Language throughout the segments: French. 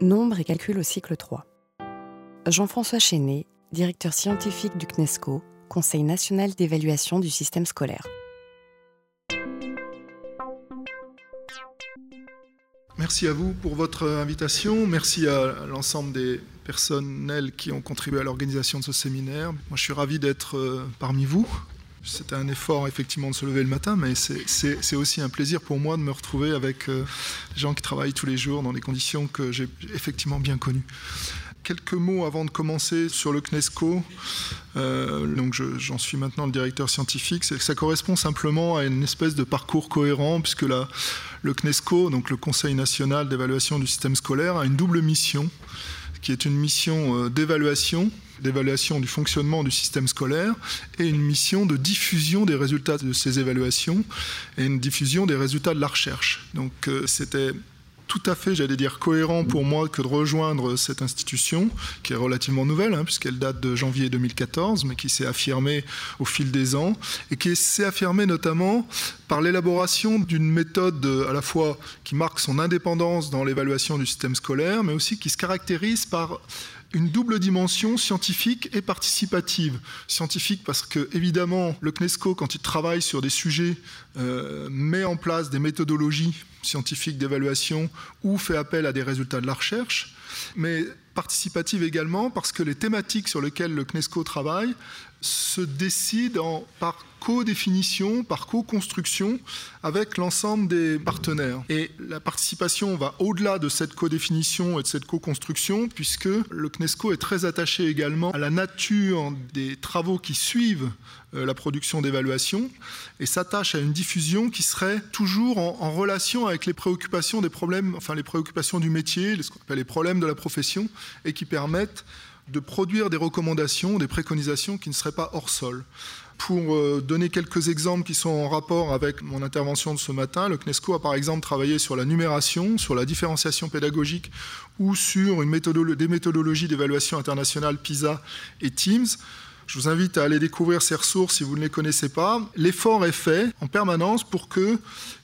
Nombre et calcul au cycle 3. Jean-François Chenet, directeur scientifique du CNESCO, Conseil national d'évaluation du système scolaire. Merci à vous pour votre invitation. Merci à l'ensemble des personnels qui ont contribué à l'organisation de ce séminaire. Moi, je suis ravi d'être euh, parmi vous. C'était un effort effectivement de se lever le matin, mais c'est aussi un plaisir pour moi de me retrouver avec euh, des gens qui travaillent tous les jours dans des conditions que j'ai effectivement bien connues. Quelques mots avant de commencer sur le CNESCO. Euh, donc j'en suis maintenant le directeur scientifique. Ça correspond simplement à une espèce de parcours cohérent, puisque le CNESCO, donc le Conseil national d'évaluation du système scolaire, a une double mission, qui est une mission euh, d'évaluation d'évaluation du fonctionnement du système scolaire et une mission de diffusion des résultats de ces évaluations et une diffusion des résultats de la recherche. Donc euh, c'était tout à fait, j'allais dire, cohérent pour moi que de rejoindre cette institution, qui est relativement nouvelle, hein, puisqu'elle date de janvier 2014, mais qui s'est affirmée au fil des ans, et qui s'est affirmée notamment par l'élaboration d'une méthode à la fois qui marque son indépendance dans l'évaluation du système scolaire, mais aussi qui se caractérise par une double dimension scientifique et participative. Scientifique parce que, évidemment, le CNESCO, quand il travaille sur des sujets, euh, met en place des méthodologies scientifiques d'évaluation ou fait appel à des résultats de la recherche, mais participative également parce que les thématiques sur lesquelles le CNESCO travaille se décident par co-définition, par co-construction avec l'ensemble des partenaires. Et la participation va au-delà de cette co-définition et de cette co-construction, puisque le CNESCO est très attaché également à la nature des travaux qui suivent la production d'évaluation et s'attache à une diffusion qui serait toujours en, relation avec les préoccupations des problèmes, enfin les préoccupations du métier, ce qu'on appelle les problèmes de la profession, et qui permettent de produire des recommandations, des préconisations qui ne seraient pas hors sol. Pour euh, donner quelques exemples qui sont en rapport avec mon intervention de ce matin, le CNESCO a par exemple travaillé sur la numération, sur la différenciation pédagogique ou sur une des méthodologies d'évaluation internationale PISA et TEAMS. Je vous invite à aller découvrir ces ressources si vous ne les connaissez pas. L'effort est fait en permanence pour qu'il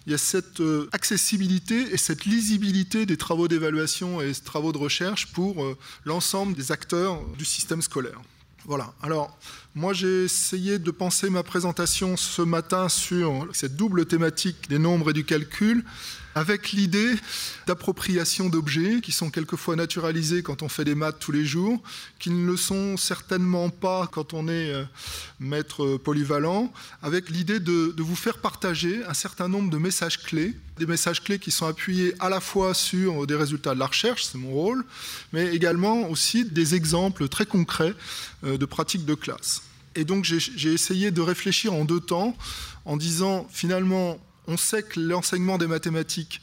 y ait cette euh, accessibilité et cette lisibilité des travaux d'évaluation et des travaux de recherche pour euh, l'ensemble des acteurs du système scolaire. Voilà. Alors, moi, j'ai essayé de penser ma présentation ce matin sur cette double thématique des nombres et du calcul avec l'idée d'appropriation d'objets qui sont quelquefois naturalisés quand on fait des maths tous les jours, qui ne le sont certainement pas quand on est euh, maître polyvalent, avec l'idée de, vous faire partager un certain nombre de messages clés, des messages clés qui sont appuyés à la fois sur des résultats de la recherche, c'est mon rôle, mais également aussi des exemples très concrets euh, de pratiques de classe. Et donc j'ai essayé de réfléchir en deux temps, en disant finalement on sait que l'enseignement des mathématiques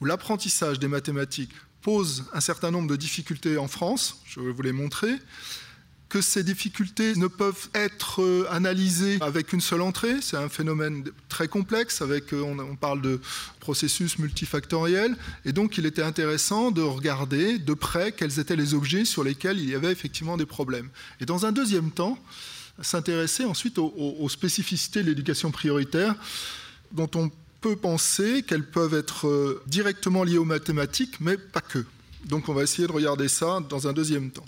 ou l'apprentissage des mathématiques pose un certain nombre de difficultés en France, je vais vous les montrer, que ces difficultés ne peuvent être euh, analysées avec une seule entrée, c'est un phénomène très complexe, avec, euh, on parle de processus multifactoriel, et donc il était intéressant de regarder de près quels étaient les objets sur lesquels il y avait effectivement des problèmes. Et dans un deuxième temps, s'intéresser ensuite aux, aux spécificités de l'éducation prioritaire, dont on peut penser qu'elles peuvent être euh, directement liées aux mathématiques, mais pas que. Donc on va essayer de regarder ça dans un deuxième temps.